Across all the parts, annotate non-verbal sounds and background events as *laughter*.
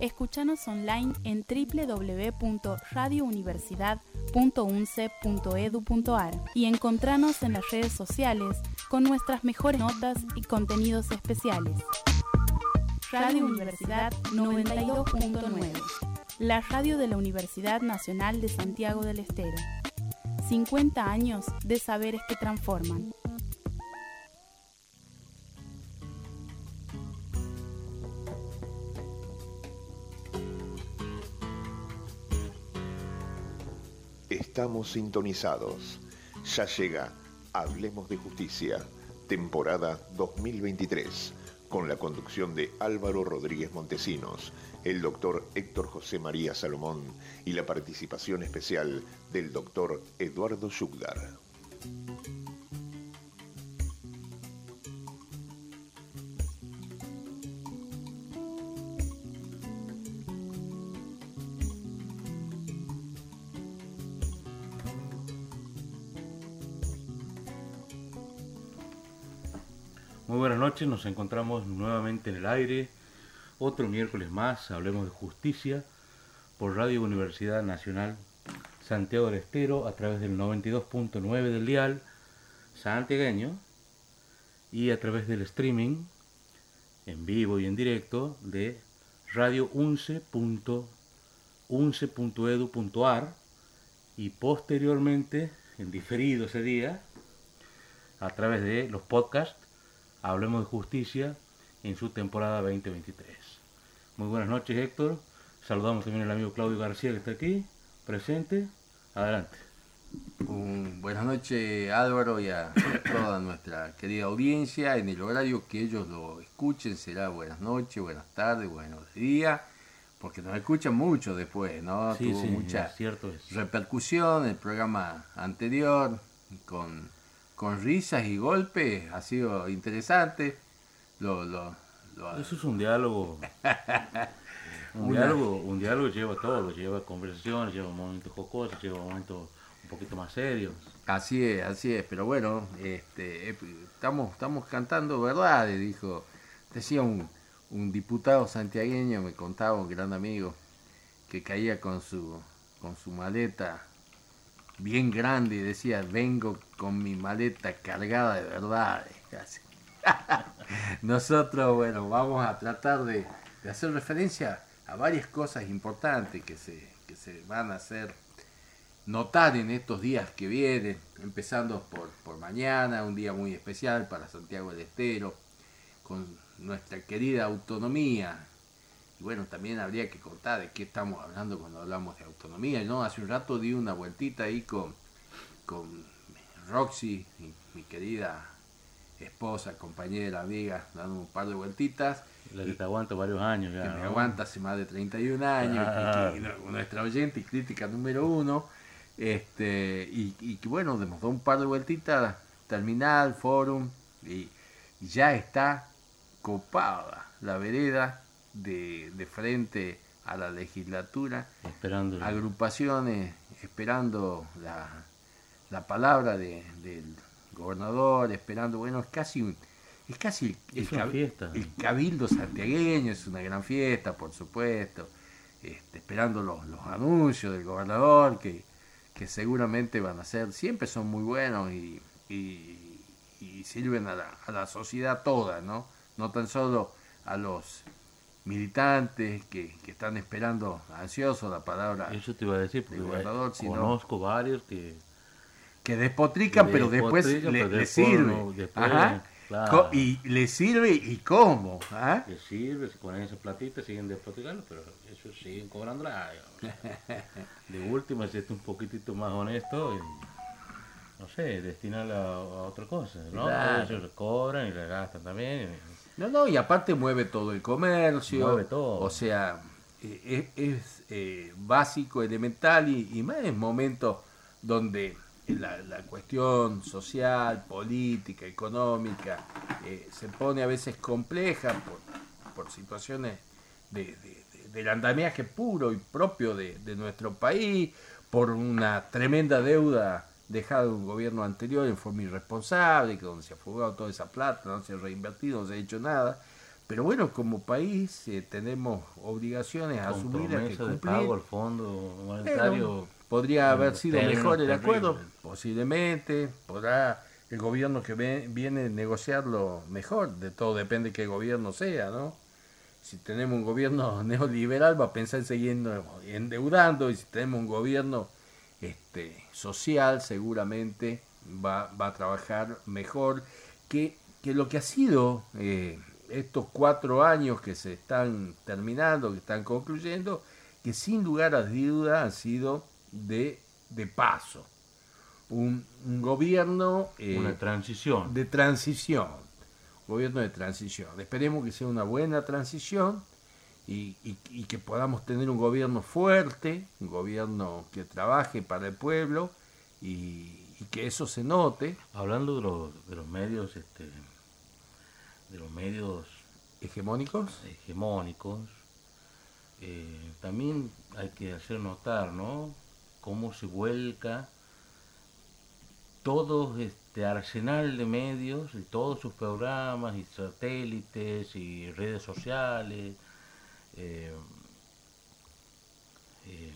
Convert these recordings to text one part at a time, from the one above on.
Escúchanos online en www.radiouniversidad.unce.edu.ar y encontranos en las redes sociales con nuestras mejores notas y contenidos especiales. Radio Universidad 92.9, la radio de la Universidad Nacional de Santiago del Estero. 50 años de saberes que transforman. Estamos sintonizados. Ya llega Hablemos de Justicia, temporada 2023, con la conducción de Álvaro Rodríguez Montesinos, el doctor Héctor José María Salomón y la participación especial del doctor Eduardo Yugdar. Buenas noches, nos encontramos nuevamente en el aire. Otro miércoles más, hablemos de justicia por Radio Universidad Nacional Santiago del Estero a través del 92.9 del dial santiagueño y a través del streaming en vivo y en directo de radio unce.unce.edu.ar y posteriormente en diferido ese día a través de los podcasts Hablemos de Justicia en su temporada 2023. Muy buenas noches Héctor, saludamos también al amigo Claudio García que está aquí, presente, adelante. buenas noches Álvaro y a, toda nuestra querida audiencia, en el horario que ellos lo escuchen será buenas noches, buenas tardes, buenos días, porque nos escuchan mucho después, ¿no? Sí, Tuvo sí, mucha es cierto es. repercusión el programa anterior con con risas y golpes, ha sido interesante. Lo, lo, lo- Eso es un diálogo. *laughs* Un Una- diálogo, un diálogo lleva todo, lleva conversaciones, lleva momentos jocosos, lleva momentos un poquito más serios. Así es, así es, pero bueno, este, eh, estamos, estamos cantando verdades, dijo, decía un, un diputado santiagueño, me contaba un gran amigo, que caía con su, con su maleta bien grande y decía, vengo con mi maleta cargada de verdades. casi. *laughs* Nosotros, bueno, vamos a tratar de, de hacer referencia a varias cosas importantes que se, que se van a hacer notar en estos días que vienen, empezando por, por mañana, un día muy especial para Santiago del Estero, con nuestra querida autonomía. Y bueno, también habría que contar de qué estamos hablando cuando hablamos de autonomía. ¿no? Hace un rato di una vueltita ahí con, con Roxy, mi, mi querida esposa, compañera, amiga, dando un par de vueltitas. La que te aguanta varios años ya. que me aguanta hace más de 31 años, Ah. y y nuestra oyente y crítica número uno, este, y, y que bueno, nos da un par de vueltitas, terminal, forum, y, y ya está copada la vereda de, de frente a la legislatura, Esperando. agrupaciones esperando la, la palabra de- del gobernador, esperando, bueno, es casi un- es casi el, Es una cab- fiesta. el cabildo santiagueño, es una gran fiesta, por supuesto, este, esperando los, los anuncios del gobernador que, que seguramente van a ser, siempre son muy buenos y, y- y sirven a la, a la sociedad toda, ¿no? No tan solo a los militantes que, que están esperando ansiosos la palabra Eso te iba a decir, porque gobernador, conozco varios que. que despotrican, Que pero después despotrican, le, pero le después sirve. no- después, Ajá. claro. Co- Y le sirve y cómo. ¿ah? que sirve, se ponen esa platita, siguen despotricando, pero eso siguen cobrando la. *laughs* De última, si es un poquitito más honesto, y, no sé, destinarla a, a otra cosa, ¿no? Claro. Ellos cobran y le gastan también. No, no, y aparte mueve todo el comercio. Mueve todo. O sea, eh, es, es, eh, básico, elemental y, y más en momentos donde la, la cuestión social, política, económica eh, se pone a veces compleja por, por situaciones de, de- de- del andamiaje puro y propio de, de nuestro país, por una tremenda deuda dejada de un gobierno anterior en forma irresponsable, que donde se ha fugado toda esa plata, no se ha reinvertido, no se ha hecho nada. pero bueno, como país eh, tenemos obligaciones asumidas que de cumplir. pago al fondo monetario. Bueno, podría haber sido mejor el acuerdo, posiblemente. Podrá el gobierno que viene negociarlo mejor. De todo depende qué gobierno sea, ¿no? Si tenemos un gobierno *laughs* neoliberal va a pensar en seguir endeudando y si tenemos un gobierno este, social seguramente va, va a trabajar mejor que, que lo que ha sido eh, estos cuatro años que se están terminando, que están concluyendo, que sin lugar a duda han sido de, de paso. Un, un gobierno eh, Una transición. de transición, gobierno de transición. Esperemos que sea una buena transición y, y- y que podamos tener un gobierno fuerte, un gobierno que trabaje para el pueblo y, y que eso se note. Hablando de los, de los medios, este, de los medios Hegemónicos, hegemónicos, eh, también hay que hacer notar, ¿no? Cómo se vuelca todo este arsenal de medios y todos sus programas y satélites y redes sociales. Eh, eh,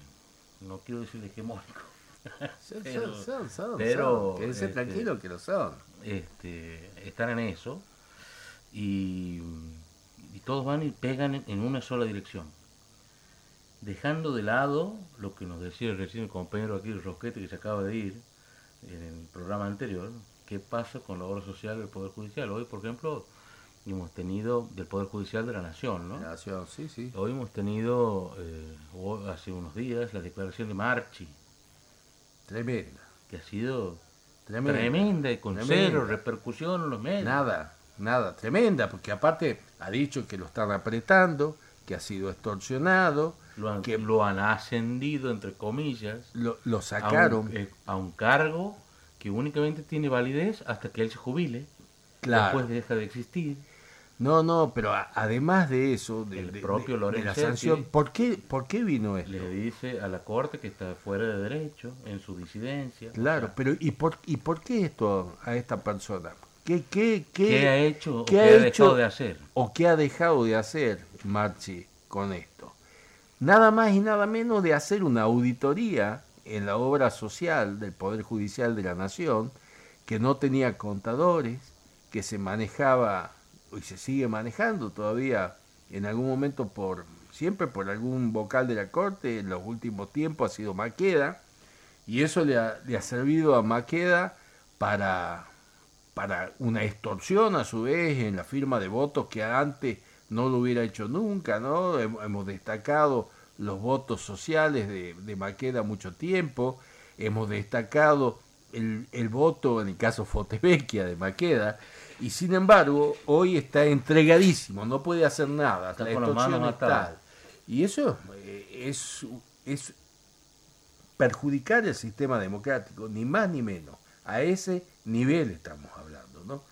no quiero decir hegemónico. *laughs* son, Pero- son, son, pero. Quédense este, que lo son. este, están en eso y, y todos van y pegan en, en una sola dirección. Dejando de lado lo que nos decía recién el compañero aquí, Rosquete, que se acaba de ir en el programa anterior, qué pasa con la obra social del Poder Judicial. Hoy, por ejemplo, hemos tenido del Poder Judicial de la Nación, ¿no? Nación, sí, sí. Hoy hemos tenido, eh, hace unos días, la declaración de Marchi, Tremenda. que ha sido Tremenda. tremenda y con Tremenda. cero repercusión en los medios. Nada, nada, tremenda, porque aparte ha dicho que lo están apretando, que ha sido extorsionado, lo han, que lo han ascendido, entre comillas, lo, lo a sacaron. un, eh, a un cargo que únicamente tiene validez hasta que él se jubile. Claro. Después deja de existir. No, no, pero a- además de eso, de, El de- propio de- de la sanción, ¿por qué, ¿por qué vino esto? Le dice a la corte que está fuera de derecho en su disidencia. Claro, O sea, pero ¿y por, ¿y por qué esto a esta persona? ¿Qué, qué, qué, ¿Qué ha hecho o qué qué ha ha hecho? dejado de hacer? o qué ha dejado de hacer Marchi con esto? Nada más y nada menos de hacer una auditoría en la obra social del Poder Judicial de la Nación, que no tenía contadores, que se manejaba y se sigue manejando todavía en algún momento por siempre por algún vocal de la corte, en los últimos tiempos ha sido Maqueda, y eso le ha, le ha servido a Maqueda para, para una extorsión a su vez en la firma de votos que antes no lo hubiera hecho nunca, ¿no? Hem- Hemos destacado los votos sociales de, Maqueda mucho tiempo, hemos destacado el, el voto, en el caso Fotevecchia de Maqueda, y sin embargo, hoy está entregadísimo, no puede hacer nada, Está la extorsión es tal. Y eso eh, es, es perjudicar el sistema democrático, ni más ni menos. A ese nivel estamos hablando, ¿no?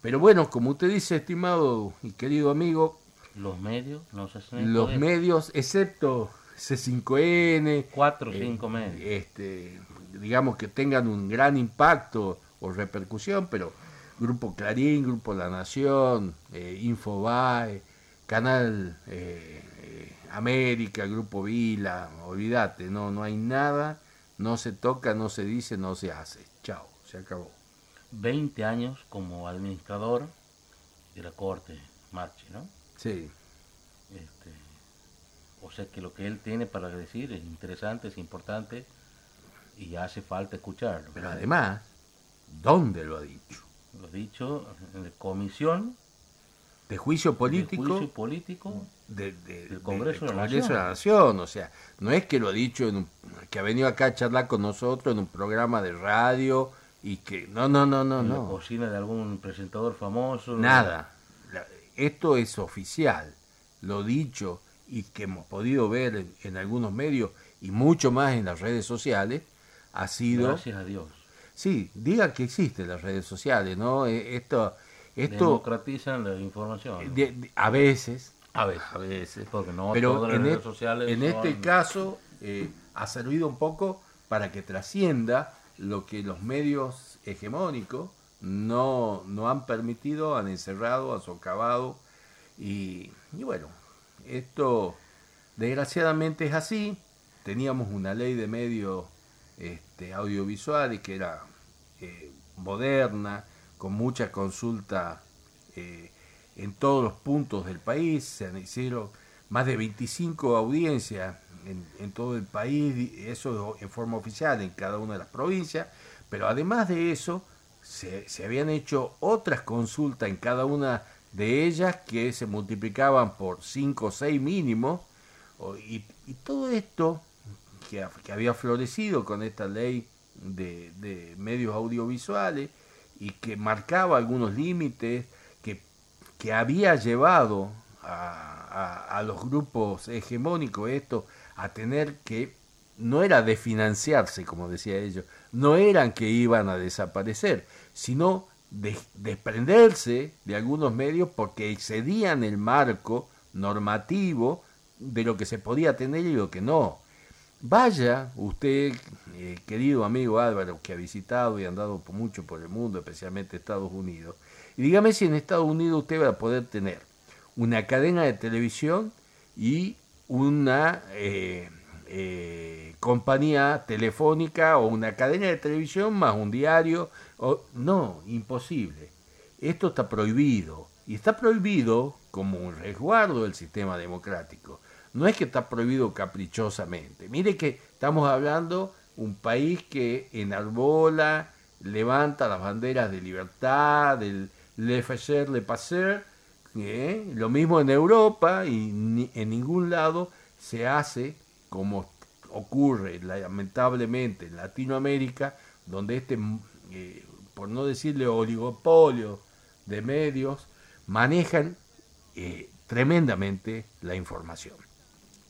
Pero bueno, como usted dice, estimado y querido amigo, Los medios no los medios, excepto C5N, Cuatro o eh, cinco medios. este, digamos que tengan un gran impacto o repercusión, pero Grupo Clarín, Grupo La Nación, eh, Infobae, Canal eh, eh, América, Grupo Vila, olvídate, no, no hay nada, no se toca, no se dice, no se hace. Chao, se acabó. 20 años como administrador de la corte Marchi, ¿no? Sí, Este, o sea que lo que él tiene para decir es interesante, es importante y hace falta escucharlo. pero además, ¿dónde lo ha dicho? Lo dicho en la comisión De juicio de político. juicio político de- de- Del Congreso de la Congreso Nación. de la Nación, o sea, no es que lo ha dicho en un- que ha venido acá a charlar con nosotros en un programa de radio y que no, no, no, no, en la no, cocina de algún presentador famoso. nada. La- Esto es oficial, lo dicho y que hemos podido ver en, en algunos medios y mucho más en las redes sociales ha sido, Gracias a Dios. Sí, diga que existen las redes sociales, ¿no? Eh, Esto, esto Democratizan la información. ¿no? de- de- a veces, a veces. a veces, Porque no pero todas las en, redes e- sociales en este caso eh, ha servido un poco para que trascienda lo que los medios hegemónicos no, no han permitido, han encerrado, han socavado Y, y bueno, esto desgraciadamente es así. Teníamos una ley de medios este, audiovisuales que era eh, moderna, con mucha consulta eh, en todos los puntos del país. Se hicieron más de 25 audiencias en, todo el país, eso en forma oficial en cada una de las provincias. Pero además de eso, se, habían hecho otras consultas en cada una de ellas que se multiplicaban por 5 o 6 mínimo. Y, todo esto que, había florecido con esta ley de, medios audiovisuales y que marcaba algunos límites, que, que había llevado a, a, a, los grupos hegemónicos esto a tener que, no era de financiarse, como decía ellos, no eran que iban a desaparecer, sino de, desprenderse de algunos medios porque excedían el marco normativo de lo que se podía tener y lo que no. Vaya usted, eh, querido amigo Álvaro, que ha visitado y andado mucho por el mundo, especialmente Estados Unidos, y dígame si en Estados Unidos usted va a poder tener una cadena de televisión y una eh, eh, compañía telefónica o una cadena de televisión más un diario. O, no, imposible. Esto está prohibido. Y está prohibido como un resguardo del sistema democrático. No es que está prohibido caprichosamente. Mire que estamos hablando un país que enarbola, levanta las banderas de libertad, del le faire, le passer, ¿eh? lo mismo en Europa y ni, en ningún lado se hace como ocurre lamentablemente en Latinoamérica, donde este, eh, por no decirle oligopolio de medios, manejan eh, tremendamente la información.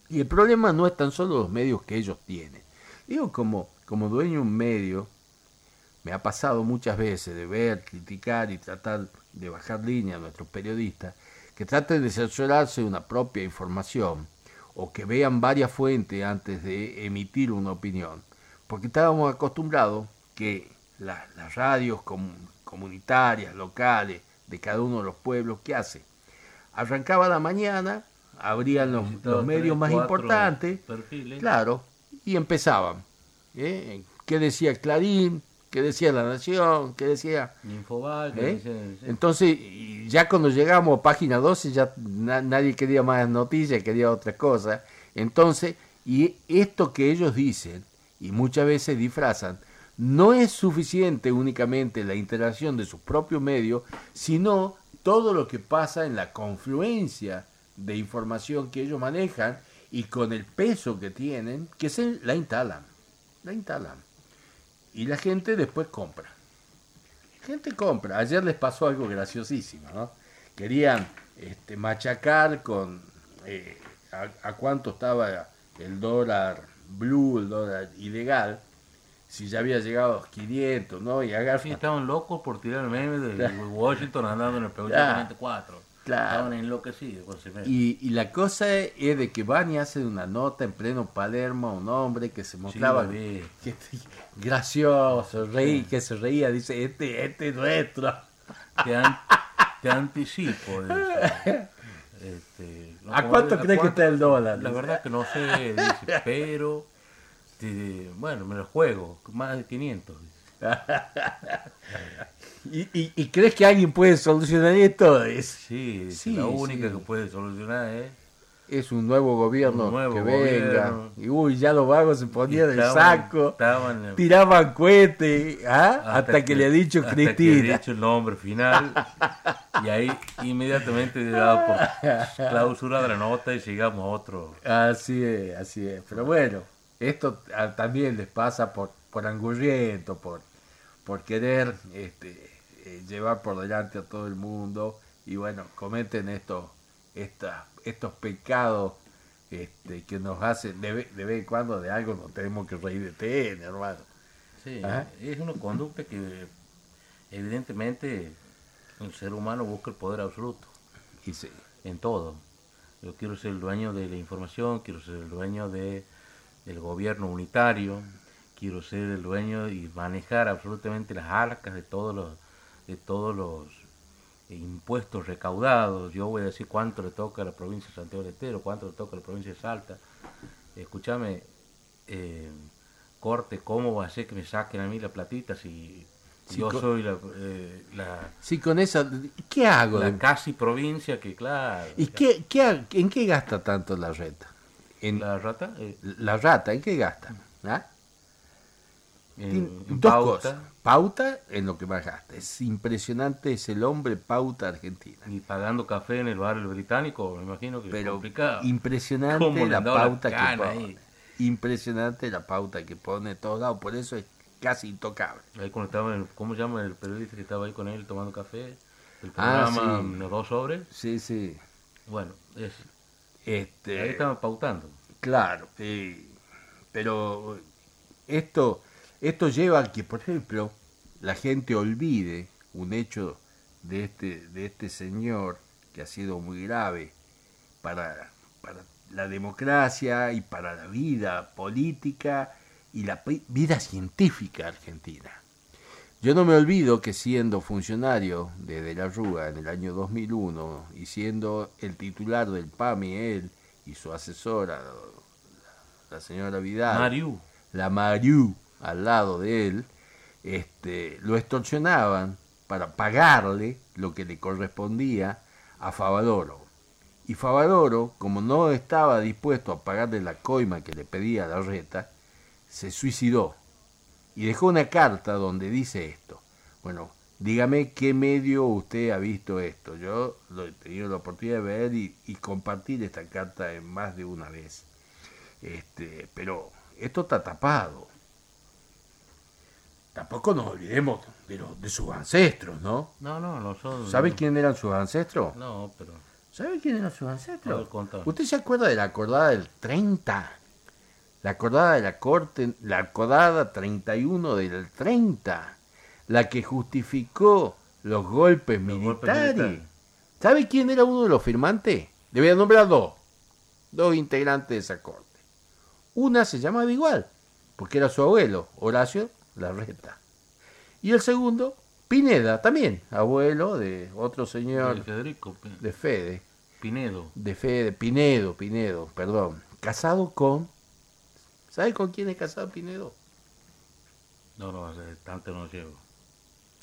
Y el problema no es tan solo los medios que ellos tienen. Digo, como, como dueño de un medio, me ha pasado muchas veces de ver, criticar y tratar de bajar línea a nuestros periodistas, que traten de cerciorarse una propia información o que vean varias fuentes antes de emitir una opinión. Porque estábamos acostumbrados que la, las radios com, comunitarias, locales, de cada uno de los pueblos, ¿qué hace? Arrancaba la mañana, abrían los, los medios más importantes, perfiles. claro, y empezaban. ¿eh? ¿Qué decía Clarín? ¿Qué decía La Nación? ¿Qué decía? Infobae. ¿Eh? Entonces, ya cuando llegamos a página 12, ya na nadie quería más noticias, quería otra cosa. Entonces, y esto que ellos dicen, y muchas veces disfrazan, no es suficiente únicamente la interacción de sus propios medios, sino todo lo que pasa en la confluencia de información que ellos manejan y con el peso que tienen, que se la instalan. La instalan. Y la gente después compra. La gente compra. Ayer les pasó algo graciosísimo, ¿no? Querían este, machacar con eh, a, a, cuánto estaba el dólar blue, el dólar ilegal, si ya había llegado a los 500, ¿no? Y agarran... Sí, estaban locos por tirar el meme de. *laughs* Washington andando en el pregunta 4. Claro. Estaban enloquecidos con. Y, y, la cosa es de que van y hacen una nota en pleno Palermo a un hombre que se mostraba sí, que, gracioso, reí, que se reía, dice, este, este es nuestro. Te, an, te anticipo. Dice. Este, no, ¿A cuánto a crees que está el dólar? La verdad que no sé, dice, *laughs* pero bueno, me lo juego, más de 500. *laughs* ¿Y, y, y crees que alguien puede solucionar esto? Es, sí, sí la única sí. que puede solucionar es es un nuevo gobierno un nuevo que gobierno. venga. Y uy, ya los vagos se ponían del saco, estaban, tiraban cohete, ¿ah? hasta, hasta que, le ha dicho hasta Cristina. Que le ha dicho el nombre final. y ahí inmediatamente le dado por clausura de la nota y llegamos a otro. Así es, así es. Pero bueno, esto también les pasa por, por angurriento, por, por querer este, eh, llevar por delante a todo el mundo. Y bueno, cometen esto, esta estos pecados este, que nos hacen de, de, vez en cuando de algo nos tenemos que reír de TN, hermano. Sí, ¿Ah? es una conducta que evidentemente el ser humano busca el poder absoluto. Y sí. En todo. Yo quiero ser el dueño de la información, quiero ser el dueño de, del gobierno unitario, quiero ser el dueño y manejar absolutamente las arcas de todos los, de todos los eh, impuestos recaudados, yo voy a decir cuánto le toca a la provincia de Santiago del Estero, cuánto le toca a la provincia de Salta. Escúchame, eh, corte, ¿cómo va a ser que me saquen a mí la platita si Sí, yo con- soy la, eh, la, Sí, con esa... ¿Qué hago? la casi provincia que, claro, ¿Y qué, qué en qué gasta tanto la reta? En, la rata eh, la rata, ¿en qué gasta? ¿Ah? En, dos pauta, cosas. Pauta en lo que más gasta. Es impresionante, es el hombre pauta argentina. y pagando café en el barrio británico, me imagino que es Pero complicado. impresionante ¿Cómo le la pauta que pone. ahí? Impresionante la pauta que pone todos lados, por eso es casi intocable. Ahí cuando estaba, en- ¿cómo se llama el periodista que estaba ahí con él tomando café? El Ah, programa sí. Los Dos Sobres. Sí, sí. Bueno, es, Este, ahí estaban pautando. Claro, pero esto, esto lleva a que, por ejemplo, la gente olvide un hecho de este, de este señor que ha sido muy grave para, para la democracia y para la vida política y la vida científica argentina. Yo no me olvido que siendo funcionario de De la Rúa en el año 2001 y siendo el titular del PAMI él y su asesora, la señora Vidal, Mariu, la Mariu al lado de él, este, lo extorsionaban para pagarle lo que le correspondía a Favaloro. Y Favaloro, como no estaba dispuesto a pagarle la coima que le pedía la reta, se suicidó y dejó una carta donde dice esto. Bueno, dígame qué medio usted ha visto esto. Yo lo he tenido la oportunidad de ver y, y compartir esta carta en más de una vez. Este, pero esto está tapado. Tampoco nos olvidemos de, los- de sus ancestros, ¿no? no, no, no son... ¿Sabe quién eran sus ancestros? No, pero... ¿Sabe quién eran sus ancestros? contame. ¿Usted se acuerda de la acordada del 30? La acordada de la Corte, la acordada 31 del 30, la que justificó los golpes Los golpes militares. ¿Sabe quién era uno de los firmantes? Le voy a nombrar dos, dos integrantes de esa corte. Una se llamaba igual, porque era su abuelo, Horacio Larreta. Y el segundo, Pineda, también, abuelo de otro señor El Federico de Fede, Pinedo. de Fede, Pinedo, Pinedo, perdón, casado con, ¿sabe con quién es casado Pinedo? No, no, tanto no llevo.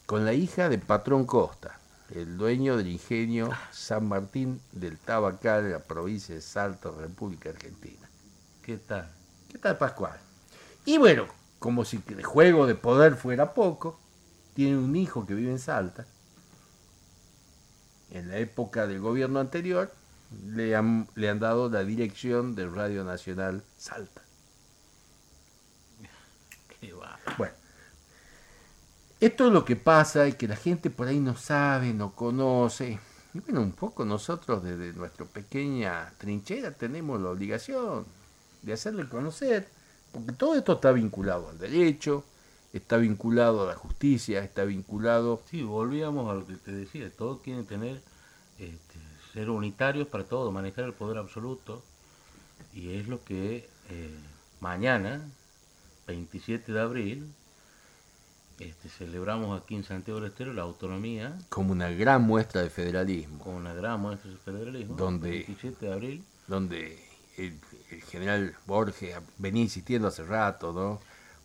Con la hija de Patrón Costa, el dueño del ingenio San Martín del Tabacal, en la provincia de Salto, República Argentina. ¿Qué tal? ¿Qué tal, Pascual? Y bueno, como si el juego de poder fuera poco, tiene un hijo que vive en Salta. En la época del gobierno anterior, le han, le han dado la dirección de Radio Nacional Salta. Qué. Bueno, esto es lo que pasa y que la gente por ahí no sabe, no conoce. Y bueno, un poco nosotros desde nuestra pequeña trinchera tenemos la obligación de hacerle conocer, porque todo esto está vinculado al derecho, está vinculado a la justicia, está vinculado... Sí, volvíamos a lo que te decía, todos quieren tener, este, ser unitarios para todo, manejar el poder absoluto, y es lo que eh, mañana, 27 de abril, este, celebramos aquí en Santiago del Estero la autonomía como una gran muestra de federalismo, con una gran muestra de federalismo. Donde- 27 de abril, donde el, el general Borges venía insistiendo hace rato, ¿no?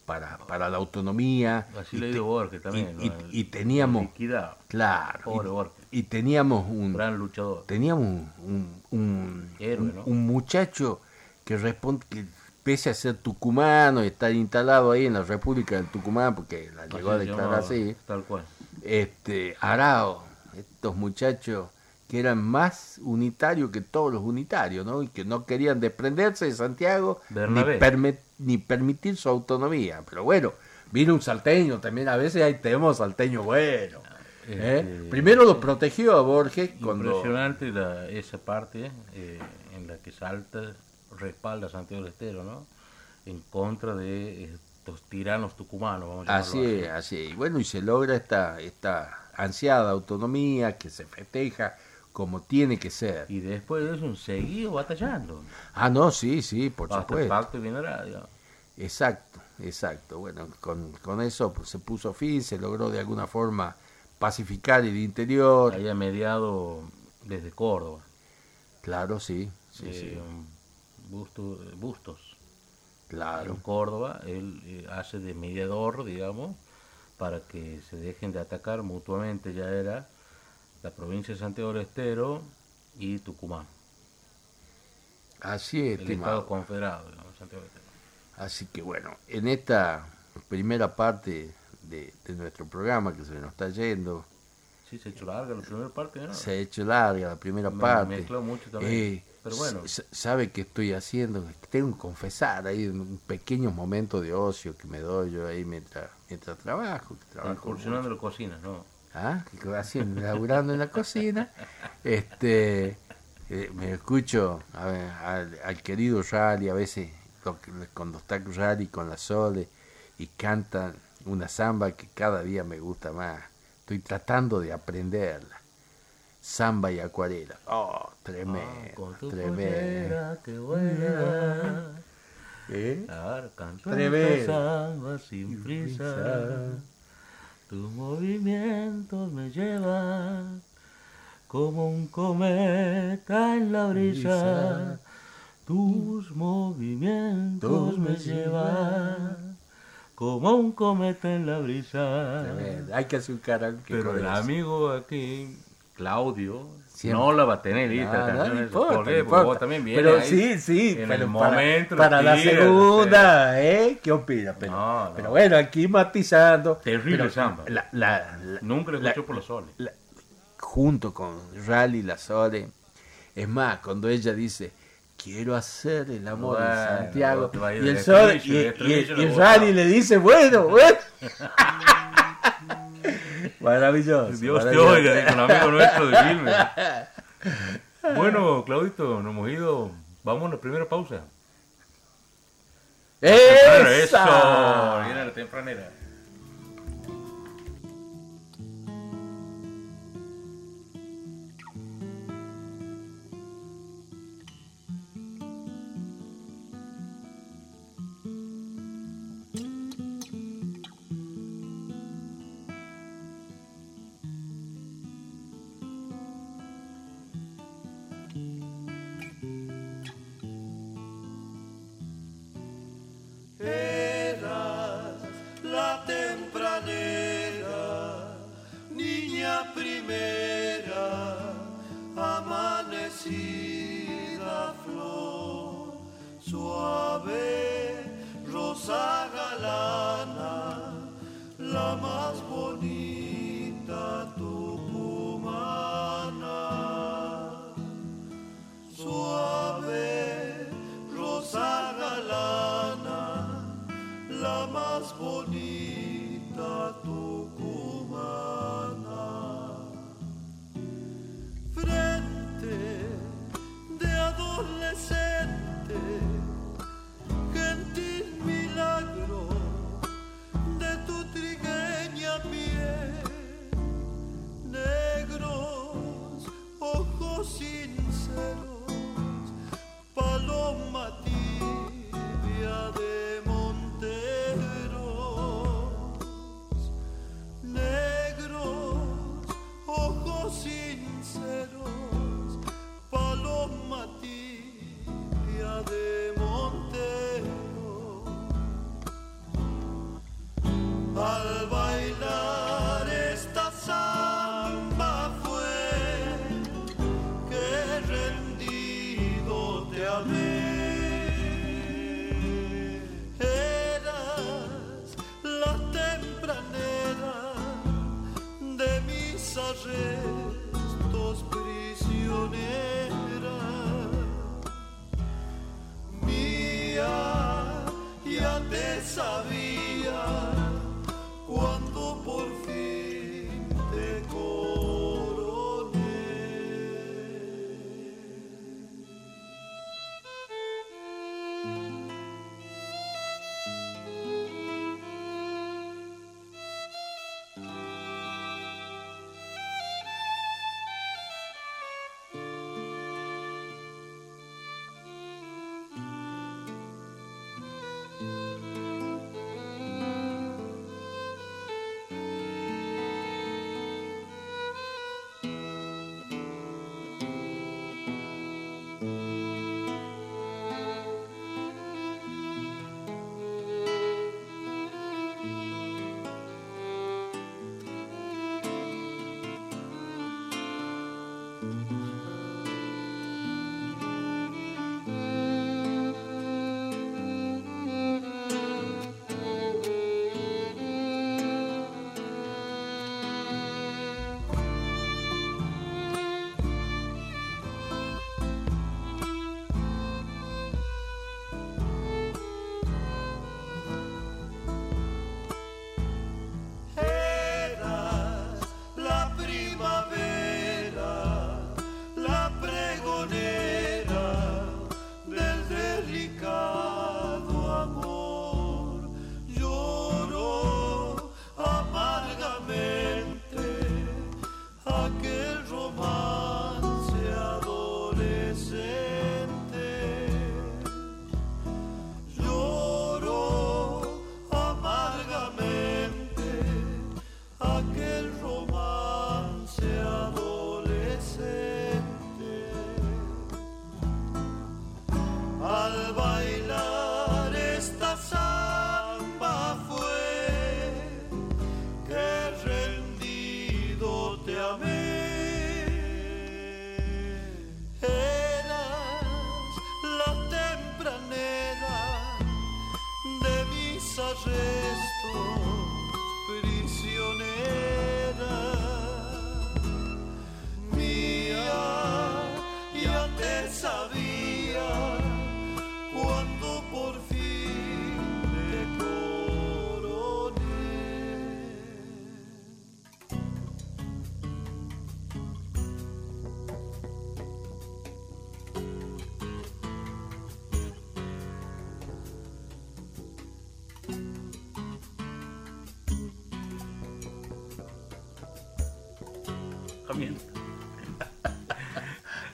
Para, para la autonomía. así y te- Borges también. y- teníamos- liquidado, Claro. pobre y- Borges, y teníamos un, gran luchador. teníamos un, un, un- Héroe, ¿no? un muchacho que responde que pese a ser tucumano y estar instalado ahí en la República del Tucumán porque la llegó a declarar así Tal cual. este Arao estos muchachos que eran más unitarios que todos los unitarios ¿no? y que no querían desprenderse de Santiago ni, permitir su autonomía pero bueno vino un salteño también a veces ahí tenemos salteño bueno ¿eh? Este, primero lo protegió a Borges cuando Impresionante la- esa parte eh, en la que Salta respalda a Santiago del Estero, ¿no? En contra de estos tiranos tucumanos, vamos a Así es, así es. Y bueno, y se logra esta, esta ansiada autonomía que se festeja como tiene que ser. Y después de eso, un seguido batallando. Ah, no, sí, sí, por Hasta el supuesto. pacto digamos. Exacto, exacto. Bueno, con, con eso pues, se puso fin, se logró de alguna forma pacificar el interior. Haya mediado desde Córdoba. Claro, sí. sí, eh, sí. Busto- Bustos. Claro. En Córdoba, él eh, hace de mediador, digamos, para que se dejen de atacar mutuamente. Ya era la provincia de Santiago del Estero y Tucumán. Así es, El estimado. Estado confederado, digamos, Santiago del Estero. Así que bueno, en esta primera parte de, de nuestro programa que se nos está yendo, Sí, se ha hecho larga la primera parte, ¿no? se ha hecho larga la primera Me parte. mezcló mucho también. Eh, Pero bueno. ¿Sabe qué estoy haciendo? Tengo que confesar ahí un pequeño momento de ocio que me doy yo ahí mientras, mientras trabajo. que trabajo Incursionando en la cocina, ¿no? ¿Ah? haciendo, laburando en la cocina, este, eh, me escucho a al, al querido Rally, a veces cuando está Rally con la Sole y cantan una samba que cada día me gusta más. Estoy tratando de aprenderla. Samba y acuarela. Oh, tremendo, Ah, tremendo. pollera que vuela. ¿Eh? Tremendo. samba sin prisa. Tus movimientos me llevan como un cometa en la brisa. Tus movimientos me llevan como un cometa en la brisa. Hay que hacer un karaoke Pero el amigo aquí, Claudio, Siempre. no la va a tener lista. También vienes Pero ahí sí, sí, en pero el para, momento para la tiras, segunda, ¿eh? ¿Qué opina? Pero, No, no. pero bueno, aquí matizando. Terrible samba. La, la- la- Nunca lo escuchó por los soles. junto con Rally La Sole. Es más, cuando ella dice, quiero hacer el amor en Bueno, Santiago, a ir y el, Sole, estribillo, y, y- y Rally le dice, bueno, bueno. *laughs* Maravilloso. Dios te oiga, un amigo nuestro de Quilmes. Bueno, Claudito, nos hemos ido. Vamos a la primera pausa. ¡Esa! Eso, viene la tempranera. 说。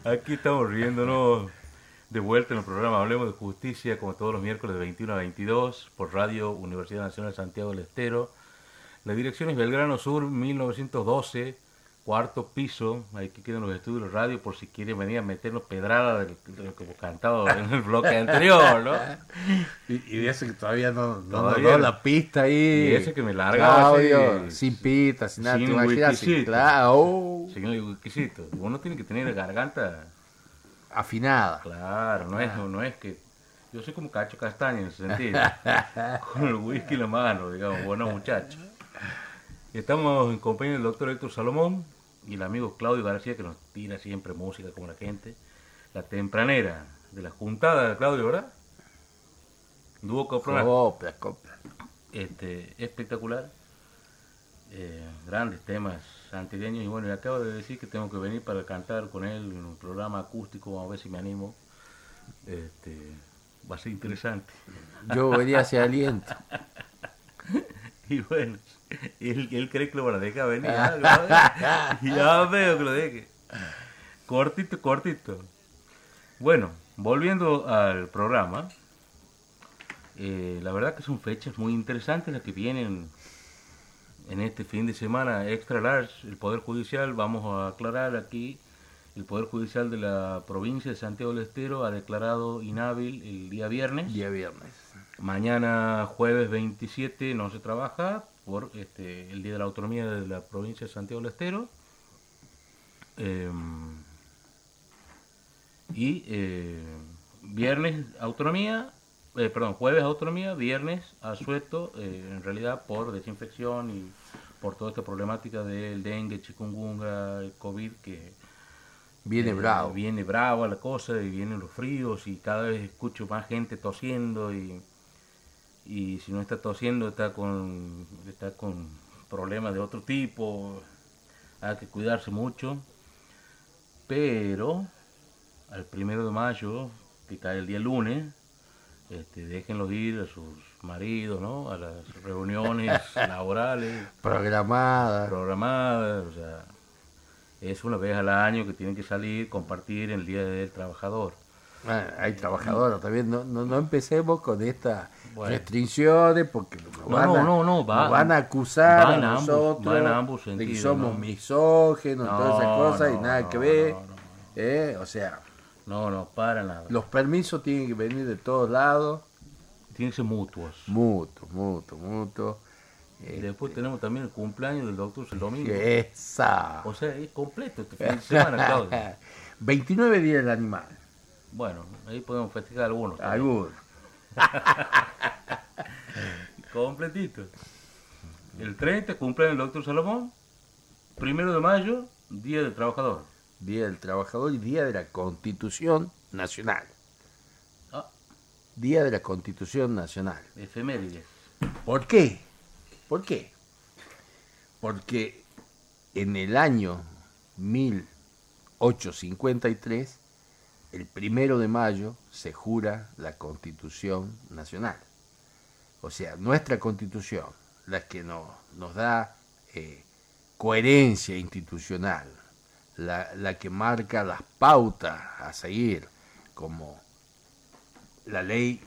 Aquí estamos riéndonos de vuelta en el programa Hablemos de Justicia, como todos los miércoles de 21 a 22, por Radio Universidad Nacional Santiago del Estero. La dirección es Belgrano Sur, 1912, cuarto piso. Ahí que quedan los estudios de radio por si quieren venir a meternos pedrada de lo que hemos cantado en el bloque anterior, ¿no? *laughs* Y, y de eso que todavía no, no Todavía nos la pista ahí. Y ese que me largaba Audio, así, sin pista, sin nada. sin te imaginas, sin- claro, Señor Whiskycito, uno tiene que tener la garganta afinada. Claro, no es, no es que. Yo soy como Cacho Castaña en ese sentido. *laughs* con el whisky en la mano, digamos, buenos muchachos. Estamos en compañía del doctor Héctor Salomón y el amigo Claudio García, que nos tira siempre música como la gente. La tempranera de la juntada de Claudio, ¿verdad? Dúo Copla, Copla, copla. este, espectacular. Eh, grandes temas antigueños y bueno, le acabo de decir que tengo que venir para cantar con él en un programa acústico, vamos a ver si me animo. Este, va a ser interesante. Yo venía hacia aliento. *laughs* Y bueno, él, él cree que lo van a dejar venir. *laughs* ¿ah? ya veo que lo deje. Cortito, cortito. Bueno, volviendo al programa, eh, la verdad que son fechas muy interesantes las que vienen en este fin de semana extra large. El Poder Judicial, vamos a aclarar aquí, el Poder Judicial de la provincia de Santiago del Estero ha declarado inhábil el día viernes. Día viernes. Mañana jueves 27 no se trabaja por este, el Día de la Autonomía de la provincia de Santiago del Estero. Eh, y eh, viernes autonomía, eh, perdón, jueves autonomía, viernes asueto, eh, en realidad por desinfección y por toda esta problemática del dengue, chikungunya, el COVID que Viene eh, bravo. Viene brava la cosa y vienen los fríos y cada vez escucho más gente tosiendo y, y si no está tosiendo está con, está con problemas de otro tipo. Hay que cuidarse mucho. Pero al primero de mayo, que cae el día lunes, este, déjenlos ir a sus maridos, ¿no? A las reuniones *laughs* laborales Programada. programadas, o sea, es una vez al año que tienen que salir, compartir el Día del Trabajador. Ah, hay trabajadores también. No, no, no empecemos con estas Bueno. restricciones porque nos No, van, a, no, no, va- nos van a acusar van a a ambos- nosotros van a ambos de que sentidos, somos ¿no? misógenos todas esas cosas y nada que ver. ¿eh? O sea, No, no, para nada. los permisos tienen que venir de todos lados. Tienen que ser mutuos. Mutuo, mutuo, mutuo. Y después tenemos también el cumpleaños del doctor el domingo. Esa. O sea, es completo este fin de semana, Claudio. *laughs* 29 días del animal. Bueno, ahí podemos festejar algunos. Algunos. *laughs* Completito. El 30 cumpleaños el doctor Salomón. Primero de mayo, Día del Trabajador. Día del Trabajador y Día de la Constitución Nacional. Ah, Día de la Constitución Nacional. efemérides. ¿Por qué? ¿Por qué? Porque en el año 1853, el primero de mayo, se jura la Constitución Nacional. O sea, nuestra Constitución, la que no- nos da eh, coherencia institucional, la, que marca las pautas a seguir, como la ley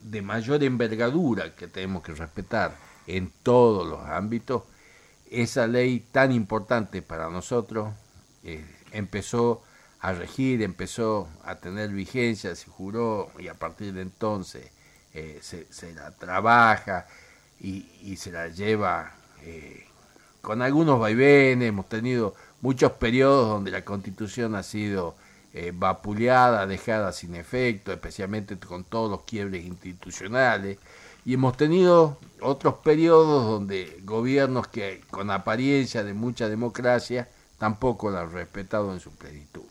de mayor envergadura que tenemos que respetar en todos los ámbitos, esa ley tan importante para nosotros eh, empezó a regir, empezó a tener vigencia, se juró y a partir de entonces eh, se, la trabaja y, y se la lleva eh, con algunos vaivenes, hemos tenido muchos periodos donde la constitución ha sido eh, vapuleada, dejada sin efecto, especialmente con todos los quiebres institucionales, y hemos tenido otros periodos donde gobiernos que con apariencia de mucha democracia tampoco la han respetado en su plenitud.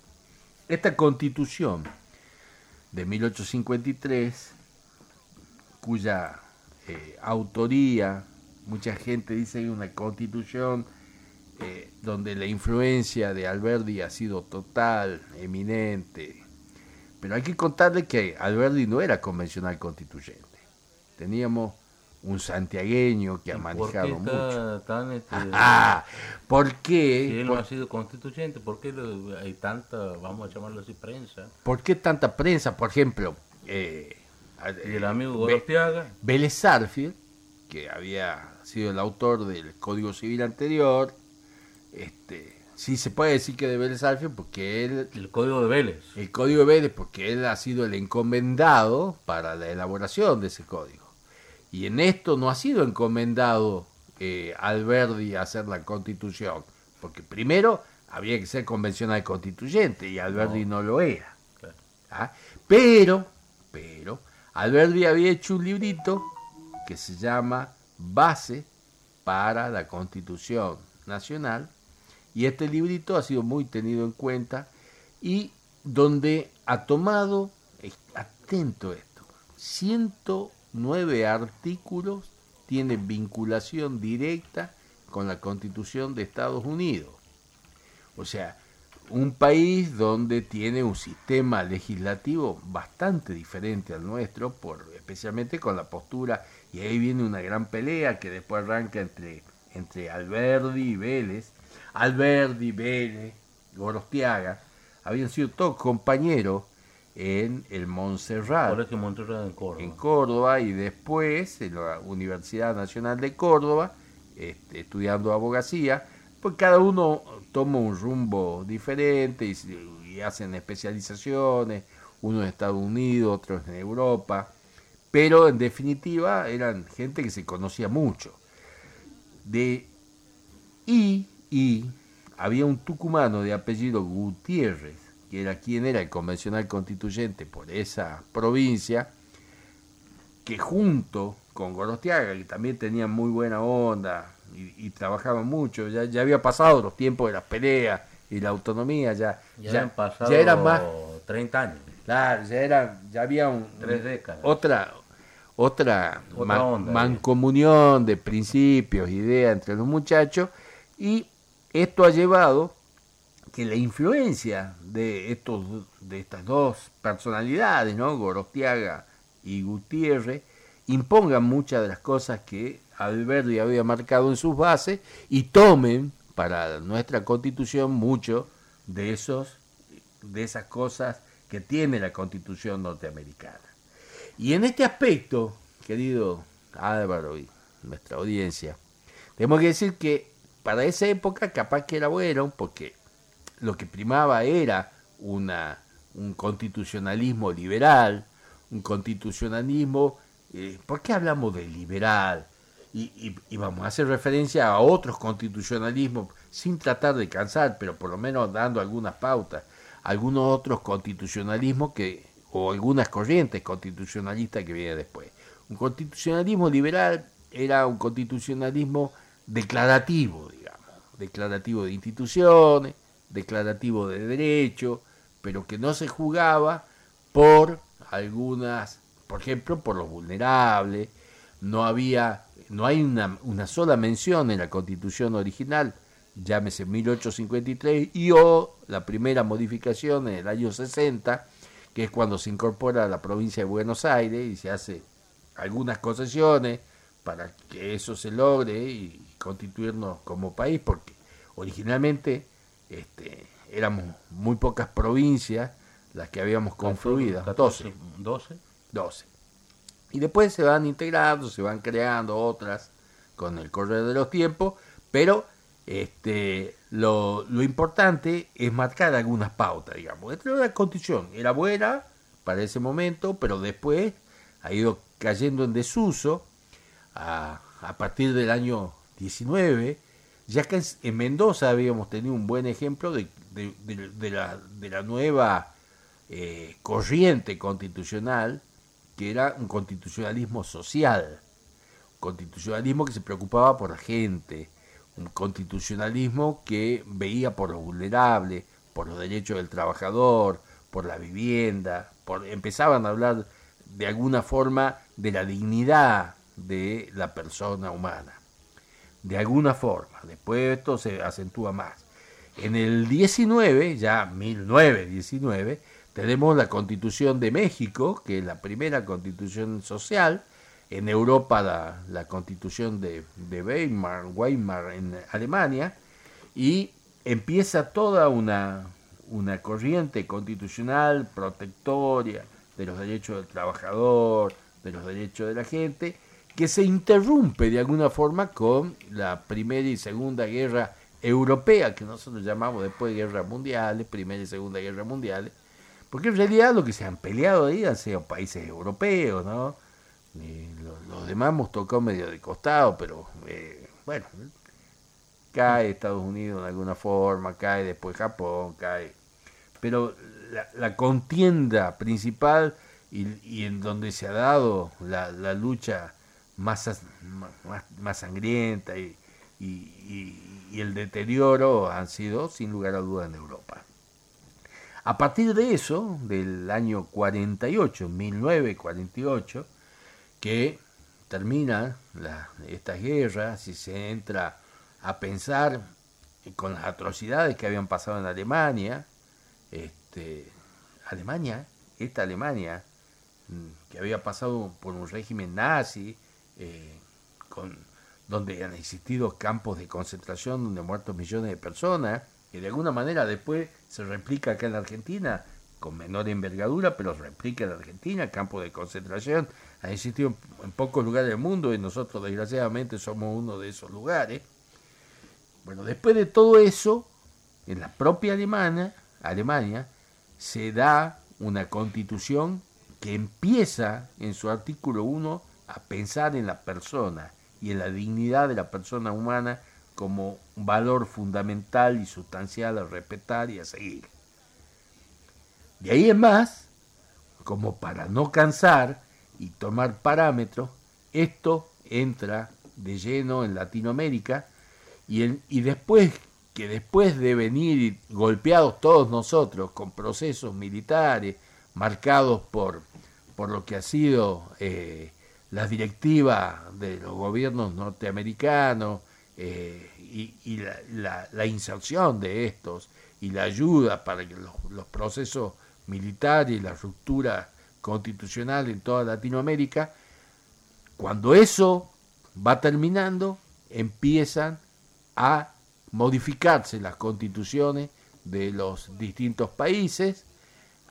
Esta constitución de 1853, cuya eh, autoría, mucha gente dice que una constitución eh, donde la influencia de Alberdi ha sido total, eminente. Pero hay que contarle que Alberdi no era convencional constituyente. Teníamos un santiagueño que ha ¿Y manejado *laughs* ¿Por qué mucho. tan este, ¿por si qué? él no ¿Por, ha sido constituyente? ¿Por qué lo- hay tanta, vamos a llamarlo así, prensa? por qué tanta prensa? Por ejemplo, eh, Y el amigo Gorostiaga, Vélez que había sido el autor del Código Civil anterior, este, sí se puede decir que de Vélez Sarsfield porque él, el código de Vélez. el Código de Vélez, porque él ha sido el encomendado para la elaboración de ese código. Y en esto no ha sido encomendado eh, Alberdi a hacer la constitución, porque primero había que ser convencional constituyente y Alberdi no, lo era. Claro. ¿ah? Pero, pero, Alberti había hecho un librito que se llama Base para la Constitución Nacional y este librito ha sido muy tenido en cuenta y donde ha tomado, eh, atento esto, 109 artículos tienen vinculación directa con la Constitución de Estados Unidos. O sea, un país donde tiene un sistema legislativo bastante diferente al nuestro, por, especialmente con la postura, y ahí viene una gran pelea que después arranca entre, entre Alberdi y Vélez. Alberdi, Vélez, Gorostiaga, habían sido todos compañeros en el Montserrat Colegio Monterrey en Córdoba. en Córdoba y después en la Universidad Nacional de Córdoba, este, estudiando abogacía, pues cada uno toma un rumbo diferente y, hacen especializaciones, uno en Estados Unidos, otros en Europa, pero en definitiva eran gente que se conocía mucho. De, y, y había un tucumano de apellido Gutiérrez, que era quien era el convencional constituyente por esa provincia, que junto con Gorostiaga, que también tenían muy buena onda y, y trabajaban mucho, ya, ya había pasado los tiempos de las peleas y la autonomía, ya, Ya, ya, han pasado ya era más, 30 años. claro, ya era, ya había un, Tres décadas. otra otra, Otra man- onda, eh. mancomunión de principios, ideas entre los muchachos y esto ha llevado que la influencia de estos de estas dos personalidades, ¿no? Gorostiaga y Gutiérrez impongan muchas de las cosas que Alberti había marcado en sus bases y tomen para nuestra Constitución mucho de esos de esas cosas que tiene la Constitución norteamericana. Y en este aspecto, querido Álvaro y nuestra audiencia, tenemos que decir que para esa época capaz que era bueno, porque lo que primaba era una, un constitucionalismo liberal, un constitucionalismo, eh, ¿por qué hablamos de liberal? Y, y- vamos a hacer referencia a otros constitucionalismos, sin tratar de cansar, pero por lo menos dando algunas pautas, algunos otros constitucionalismos que, o algunas corrientes constitucionalistas que vienen después. Un constitucionalismo liberal era un constitucionalismo declarativo, digamos, declarativo de instituciones, declarativo de derecho, pero que no se jugaba por algunas, por ejemplo, por los vulnerables, no había, no hay una, una sola mención en la constitución original, llámese 1853, y o la primera modificación en el año 60, que es cuando se incorpora a la provincia de Buenos Aires y se hace algunas concesiones para que eso se logre y constituirnos como país, porque originalmente este, éramos muy pocas provincias las que habíamos confluido, 12. 12. 12. Y después se van integrando, se van creando otras con el correr de los tiempos, pero este, lo, lo importante es marcar algunas pautas, digamos. Esta era una constitución, era buena para ese momento, pero después ha ido cayendo en desuso a, a partir del año 19, ya que en- en Mendoza habíamos tenido un buen ejemplo de, de- de- de la, nueva eh, corriente constitucional, que era un constitucionalismo social, un constitucionalismo que se preocupaba por la gente, un constitucionalismo que veía por los vulnerables, por los derechos del trabajador, por la vivienda, por, empezaban a hablar de alguna forma de la dignidad de la persona humana. De alguna forma. Después esto se acentúa más. En el 19, ya 1919, tenemos la Constitución de México, que es la primera constitución social, en Europa la, la constitución de, de Weimar, Weimar en Alemania, y empieza toda una, una corriente constitucional protectoria de los derechos del trabajador, de los derechos de la gente, que se interrumpe de alguna forma con la Primera y Segunda Guerra Europea, que nosotros llamamos después guerras mundiales, Primera y Segunda Guerra Mundiales, porque en realidad lo que se han peleado ahí han sido países europeos, ¿no? los, demás hemos tocado medio de costado, pero eh, bueno, cae Estados Unidos en alguna forma, cae después Japón, cae. Pero la, contienda principal y, en donde se ha dado la, lucha más, más, sangrienta y, y, el deterioro han sido sin lugar a dudas en Europa. A partir de eso, del año 48, 1948, que termina la, estas guerras y se entra a pensar con las atrocidades que habían pasado en Alemania, este, Alemania, esta Alemania, mm, que había pasado por un régimen nazi, eh, con, donde han existido campos de concentración donde han muerto millones de personas, que de alguna manera después se replica acá en la Argentina, con menor envergadura, pero se replica en Argentina, campos de concentración, ha existido en pocos lugares del mundo y nosotros desgraciadamente somos uno de esos lugares. Bueno, después de todo eso, en la propia Alemania, Alemania se da una constitución que empieza en su artículo 1 a pensar en la persona y en la dignidad de la persona humana como un valor fundamental y sustancial a respetar y a seguir. De ahí en más, como para no cansar y tomar parámetros, esto entra de lleno en Latinoamérica y, después que después de venir golpeados todos nosotros con procesos militares marcados por, por lo que ha sido eh, las directivas de los gobiernos norteamericanos eh, y, la, inserción de estos y la ayuda para que los, los procesos militares y la ruptura constitucional en toda Latinoamérica, cuando eso va terminando, empiezan a modificarse las constituciones de los distintos países,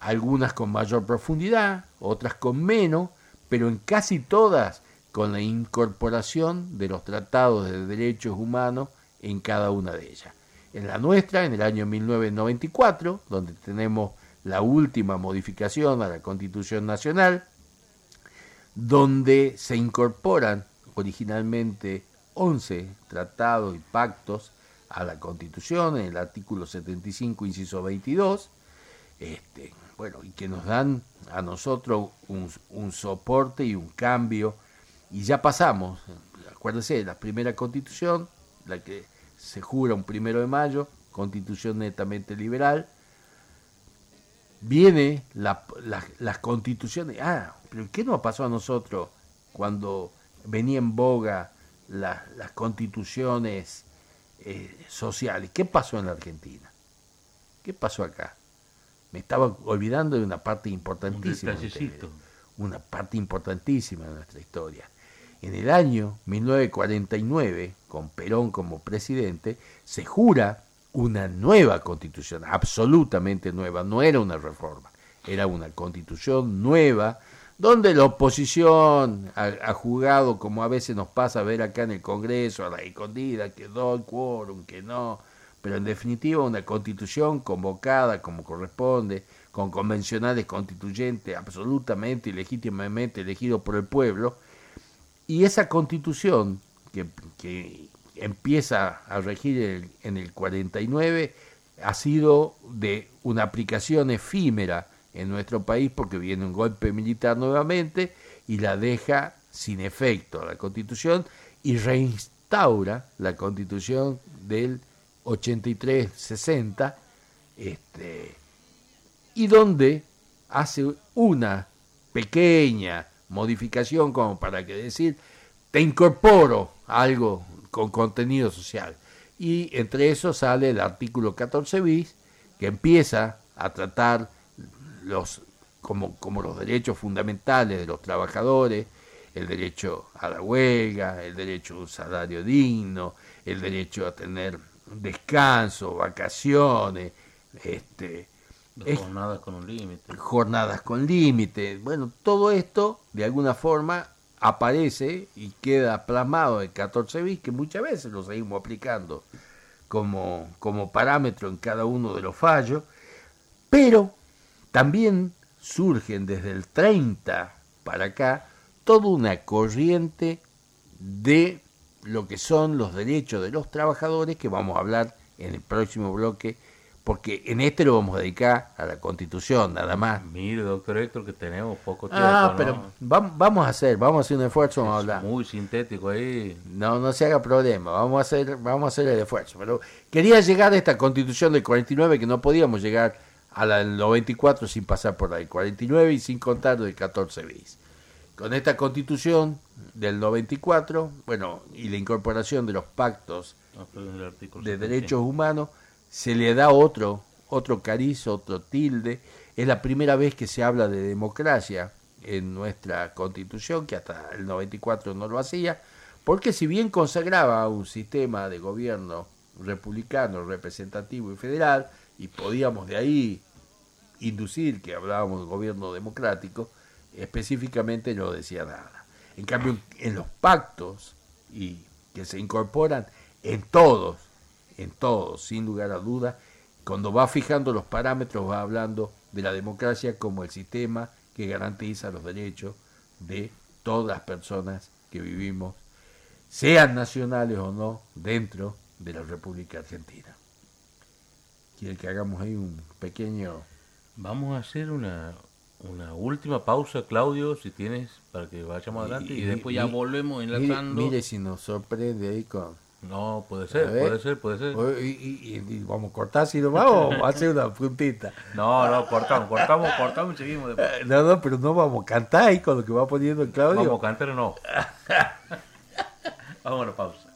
algunas con mayor profundidad, otras con menos, pero en casi todas con la incorporación de los tratados de derechos humanos en cada una de ellas. En la nuestra, en el año 1994, donde tenemos la última modificación a la Constitución Nacional, donde se incorporan originalmente 11 tratados y pactos a la Constitución, en el artículo 75, inciso 22, este, bueno, y que nos dan a nosotros un, soporte y un cambio, y ya pasamos, acuérdense, la primera Constitución, la que se jura un primero de mayo, Constitución netamente liberal, viene la, las constituciones, ah, pero ¿qué nos pasó a nosotros cuando venía en boga las constituciones eh, sociales. ¿Qué pasó en la Argentina? ¿Qué pasó acá? Me estaba olvidando de una parte importantísima. una parte importantísima de nuestra historia. En el año 1949, con Perón como presidente, se jura una nueva constitución, absolutamente nueva, no era una reforma, era una constitución nueva donde la oposición ha, jugado, como a veces nos pasa a ver acá en el Congreso, a la escondida, que doy quórum, que no, pero en definitiva una constitución convocada como corresponde, con convencionales constituyentes absolutamente y legítimamente elegidos por el pueblo, y esa constitución que, que empieza a regir en el 49 ha sido de una aplicación efímera en nuestro país porque viene un golpe militar nuevamente y la deja sin efecto la constitución y reinstaura la constitución del 83-60 este, y donde hace una pequeña modificación como para que decir te incorporo algo con contenido social. Y entre eso sale el artículo 14 bis que empieza a tratar los, como, como los derechos fundamentales de los trabajadores, el derecho a la huelga, el derecho a un salario digno, el derecho a tener descanso, vacaciones, este, Las jornadas con un límite. jornadas con límite. Bueno, todo esto de alguna forma aparece y queda plasmado en 14 bis que muchas veces lo seguimos aplicando como, como parámetro en cada uno de los fallos, pero también surgen desde el 30 para acá toda una corriente de lo que son los derechos de los trabajadores que vamos a hablar en el próximo bloque, porque en este lo vamos a dedicar a la constitución, nada más. Mire, doctor Héctor, que tenemos poco tiempo. Ah, ¿no? pero vam- vamos a hacer, vamos a hacer un esfuerzo, vamos a Es hablar. Muy sintético ahí. No, no se haga problema, vamos a hacer, vamos a hacer el esfuerzo. Pero quería llegar a esta constitución del 49 que no podíamos llegar a la del 94 sin pasar por la del 49 y sin contar del 14 bis. Con esta constitución del 94, bueno, y la incorporación de los pactos artículo de 75. derechos humanos, se le da otro, otro cariz, otro tilde. Es la primera vez que se habla de democracia en nuestra constitución, que hasta el 94 no lo hacía, porque si bien consagraba un sistema de gobierno republicano, representativo y federal, y podíamos de ahí inducir que hablábamos de gobierno democrático, específicamente no decía nada. En cambio, en los pactos y que se incorporan en todos, en todos, sin lugar a dudas, cuando va fijando los parámetros va hablando de la democracia como el sistema que garantiza los derechos de todas las personas que vivimos, sean nacionales o no, dentro de la República Argentina. Quiere que hagamos ahí un pequeño Vamos a hacer una, una última pausa, Claudio, si tienes, para que vayamos adelante. Y, Y- después y- ya volvemos enlazando. mire si nos sorprende ahí con... No, puede ser, puede ser, puede ser. Y, vamos a cortar si nos vamos a hacer una puntita. *laughs* No, no, cortamos, cortamos, cortamos y seguimos después. Eh, No, no, pero no vamos a cantar ahí con lo que va poniendo el Claudio. Vamos a cantar o no. Vamos a la pausa.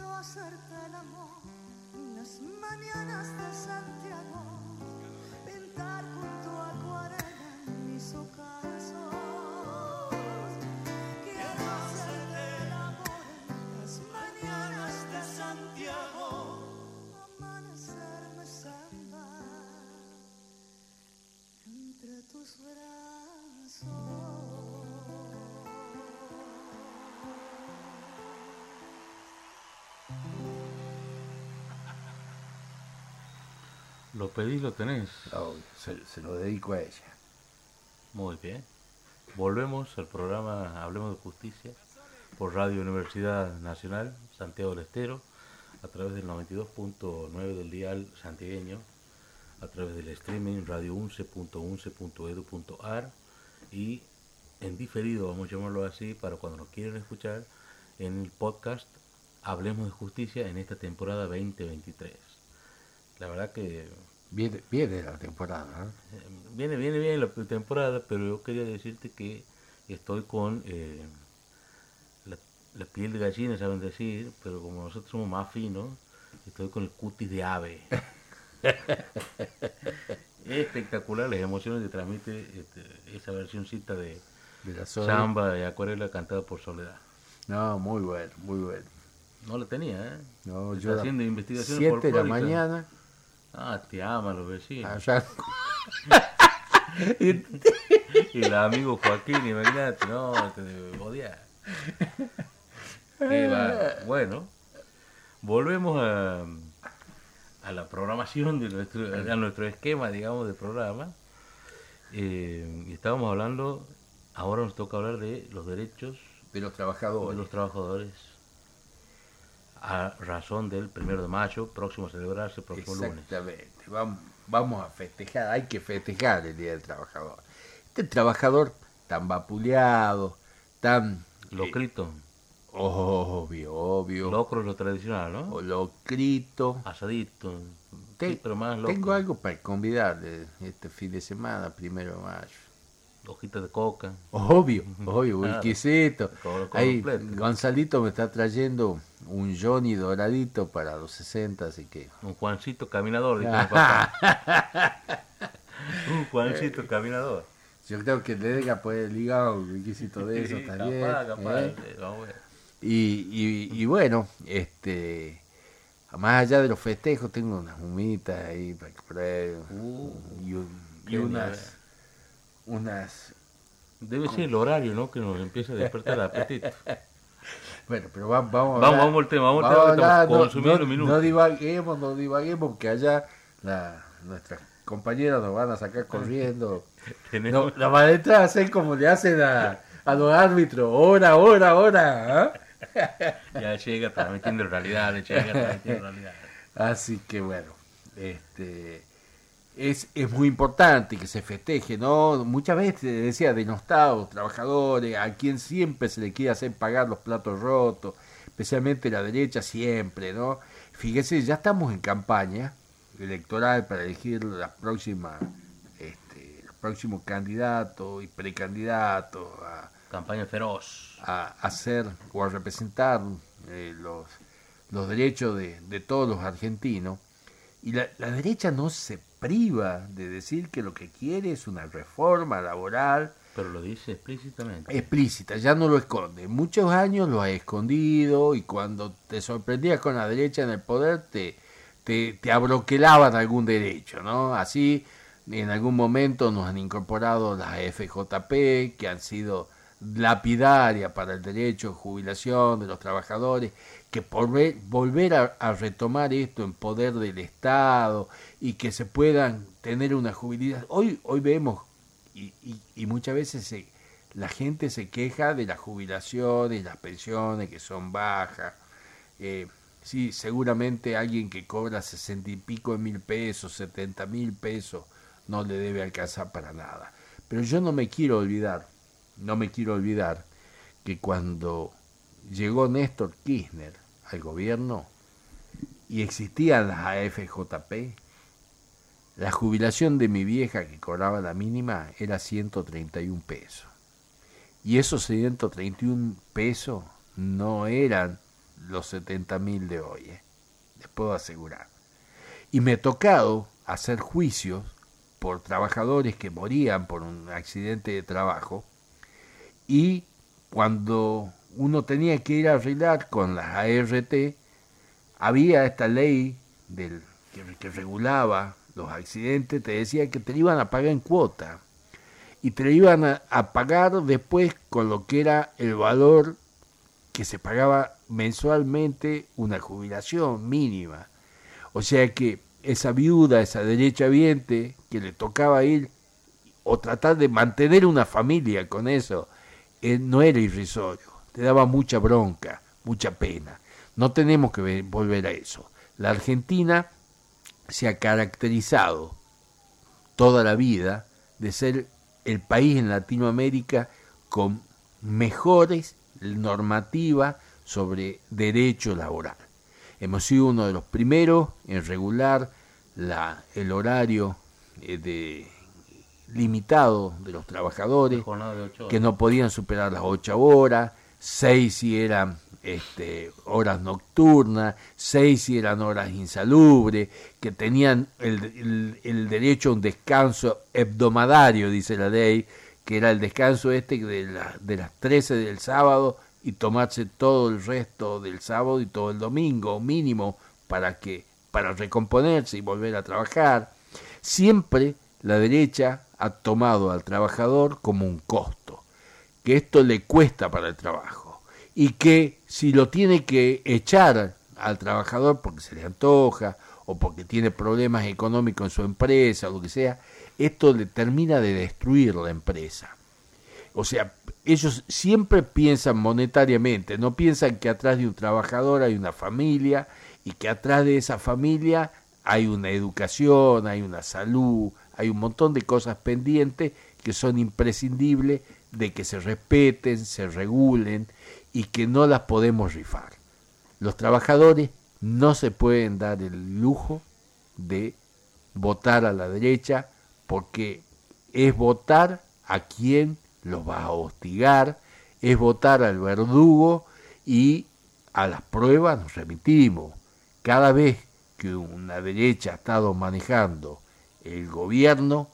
Quiero hacerte el amor las mañanas de Santiago. Lo pedí, lo tenés. Se, se lo dedico a ella. Muy bien. Volvemos al programa Hablemos de Justicia por Radio Universidad Nacional Santiago del Estero a través del 92.9 del dial santiagueño, a través del streaming radio11.11.edu.ar y en diferido, vamos a llamarlo así, para cuando nos quieren escuchar, en el podcast Hablemos de Justicia en esta temporada 2023. La verdad que Viene, viene la temporada. ¿no? eh, viene, viene bien la temporada, pero yo quería decirte que estoy con eh, la, la piel de gallina, saben decir, pero como nosotros somos más finos, estoy con el cutis de ave. *laughs* Espectacular las emociones que transmite este, esa versioncita de De la samba y acuarela cantada por Soledad. No, muy bueno, muy bueno. No la tenía, ¿eh? No, Está yo haciendo investigaciones 7 de la mañana, Ah, te aman los vecinos. allá. *laughs* Y- el amigo Joaquín, imagínate, no, te bárbaro. Bueno, volvemos a, a la programación de nuestro, a nuestro esquema, digamos, de programa. Eh, estábamos hablando, ahora nos toca hablar de los derechos de los de trabajadores. los trabajadores a razón del primero de mayo, próximo a celebrarse, próximo lunes. Exactamente. Vamos, vamos a festejar, hay que festejar el Día del Trabajador. Este trabajador tan vapuleado, tan Locrito, obvio, obvio, locro es lo tradicional, ¿no? o locrito. Asadito, Te- sí, pero más loco. tengo algo para convidarle este fin de semana, primero de mayo. Hojitas de coca. Obvio, obvio, Claro. whiskycito. Todo Ahí completo. Gonzalito me está trayendo un Johnny doradito para los 60, así que Un Juancito caminador, dijo *laughs* papá. Un Juancito caminador. yo creo que le debe poder ligar un whiskycito de eso Sí, también. capaz, capaz, ¿eh? sí, vamos a ver. Y, y, y bueno, este más allá de los festejos, tengo unas humitas ahí para que prueben. Uh, y, un- y genial. unas, unas. Debe ser el horario, ¿no? Que nos empieza a despertar el apetito. *laughs* Bueno, pero va- vamos a Vamos, hablar- vamos al tema, vamos al vamos tema, a estamos hablar, no- consumiendo no, minutos. no divaguemos, no divaguemos, porque allá la, nuestras compañeras nos van a sacar corriendo. *laughs* No, la van a entrar a hacer como le hacen a, a los árbitros, hora, hora, hora. ¿ah? *laughs* ya llega transmitiendo realidad, llega transmitiendo realidad. Así que bueno, este es, es muy importante que se festeje, ¿no? Muchas veces decía denostados, trabajadores, a quien siempre se le quiere hacer pagar los platos rotos, especialmente la derecha siempre, ¿no? Fíjese, ya estamos en campaña electoral para elegir la próxima, este, el próximo candidato y precandidato a, Campaña feroz. a hacer o a representar eh, los, los derechos de, de todos los argentinos. Y la, la derecha no se priva de decir que lo que quiere es una reforma laboral Pero lo dice explícitamente. explícita, ya no lo esconde. Muchos años lo ha escondido y cuando te sorprendías con la derecha en el poder te, te, te abroquelaban algún derecho, ¿no? Así en algún momento nos han incorporado las FJP que han sido lapidarias para el derecho de jubilación de los trabajadores, que por ve- volver a, retomar esto en poder del Estado y que se puedan tener una jubilación. Hoy, hoy vemos y, y, y muchas veces se, la gente se queja de las jubilaciones, las pensiones que son bajas. Eh, sí, seguramente alguien que cobra sesenta y pico de mil pesos, setenta mil pesos, no le debe alcanzar para nada. Pero yo no me quiero olvidar, no me quiero olvidar que cuando llegó Néstor Kirchner al gobierno y existían las AFJP, la jubilación de mi vieja que cobraba la mínima era 131 pesos. Y esos 131 pesos no eran los 70 mil de hoy, ¿eh? les puedo asegurar. Y me he tocado hacer juicios por trabajadores que morían por un accidente de trabajo y cuando uno tenía que ir a arreglar con las ART, había esta ley del, que, regulaba los accidentes, te decía que te iban a pagar en cuota y te iban a, a pagar después con lo que era el valor que se pagaba mensualmente una jubilación mínima. O sea que esa viuda, esa derecha viente que le tocaba ir o tratar de mantener una familia con eso, eh, no era irrisorio, te daba mucha bronca, mucha pena. No tenemos que ve- volver a eso. La Argentina se ha caracterizado toda la vida de ser el país en Latinoamérica con mejores normativas sobre derecho laboral. Hemos sido uno de los primeros en regular la, el horario eh, de, limitado de los trabajadores, de que no podían superar las ocho horas, seis si eran este, horas nocturnas, seis si eran horas insalubres, que tenían el, el- el derecho a un descanso hebdomadario, dice la ley, que era el descanso este de, la- de las 13 del sábado y tomarse todo el resto del sábado y todo el domingo mínimo para que para recomponerse y volver a trabajar. Siempre la derecha ha tomado al trabajador como un costo, que esto le cuesta para el trabajo y que si lo tiene que echar al trabajador porque se le antoja o porque tiene problemas económicos en su empresa o lo que sea, esto le termina de destruir la empresa. O sea, ellos siempre piensan monetariamente, no piensan que atrás de un trabajador hay una familia y que atrás de esa familia hay una educación, hay una salud, hay un montón de cosas pendientes que son imprescindibles de que se respeten, se regulen y que no las podemos rifar. Los trabajadores no se pueden dar el lujo de votar a la derecha porque es votar a quien los va a hostigar, es votar al verdugo y a las pruebas nos remitimos. Cada vez que una derecha ha estado manejando el gobierno,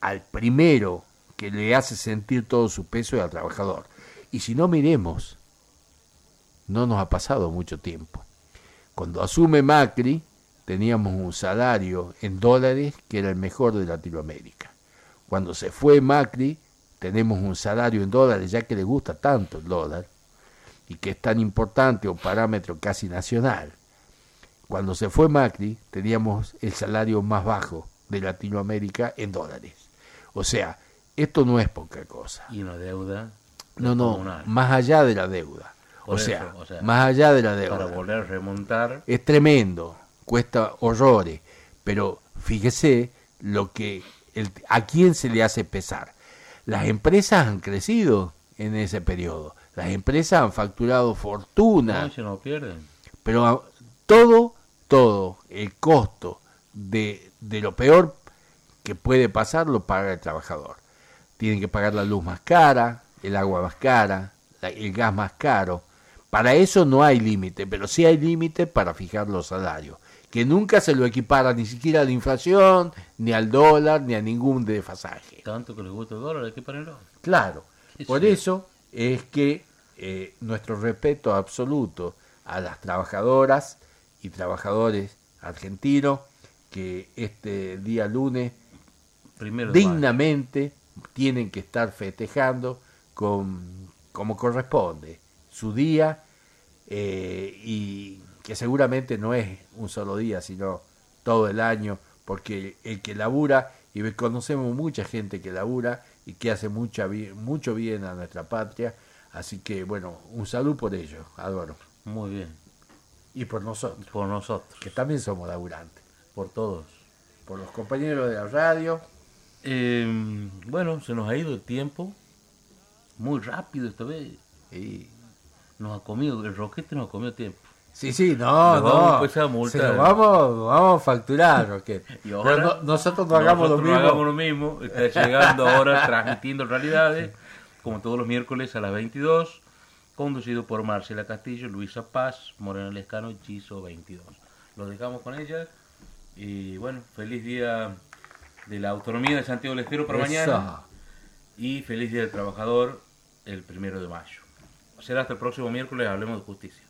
al primero que le hace sentir todo su peso es al trabajador. Y si no miremos, no nos ha pasado mucho tiempo. Cuando asume Macri, teníamos un salario en dólares que era el mejor de Latinoamérica. Cuando se fue Macri, tenemos un salario en dólares, ya que le gusta tanto el dólar, y que es tan importante, un parámetro casi nacional. Cuando se fue Macri, teníamos el salario más bajo de Latinoamérica en dólares. O sea, esto no es poca cosa. Y una deuda. No, no, más allá de la deuda. O eso, sea, o sea, más allá de la Para deuda. volver a remontar. Es tremendo, cuesta horrores, pero fíjese lo que el- a quién se le hace pesar. Las empresas han crecido en ese periodo. Las empresas han facturado fortuna, No, se no pierden. pero todo, todo, el costo de, de lo peor que puede pasar lo paga el trabajador. Tienen que pagar la luz más cara, el agua más cara, el gas más caro. Para eso no hay límite, pero sí hay límite para fijar los salarios, que nunca se lo equipara ni siquiera a la inflación, ni al dólar, ni a ningún desfasaje. Tanto que les gusta el dólar, ponerlo. Claro, Sí, por sí. eso es que eh, nuestro respeto absoluto a las trabajadoras y trabajadores argentinos que este día lunes Primero dignamente tienen que estar festejando con, como corresponde su día eh, y que seguramente no es un solo día, sino todo el año, porque el que labura, y conocemos mucha gente que labura y que hace mucha, mucho bien a nuestra patria, así que bueno, un saludo por ellos, Álvaro, Muy bien. y por nosotros, Por nosotros, que también somos laburantes, por todos. por los compañeros de la radio, Eh, bueno, se nos ha ido el tiempo. Muy rápido esta vez. y Nos ha comido, el roquete nos ha comido tiempo. Sí, sí, no, Lo vamos no. a empezar a multar. Se lo vamos, vamos a facturar, Roquet. *laughs* Y Pero ahora- no- nosotros no hagamos lo Nosotros mismo. no hagamos lo mismo. Está *laughs* llegando ahora transmitiendo *laughs* realidades, como todos los miércoles a las 22, conducido por Marcela Castillo, Luisa Paz, Morena Lescano Chizo 22. Los dejamos con ella y bueno, feliz día de la autonomía de Santiago del Estero para mañana y feliz día del trabajador el primero de mayo. Será hasta el próximo miércoles, hablemos de justicia.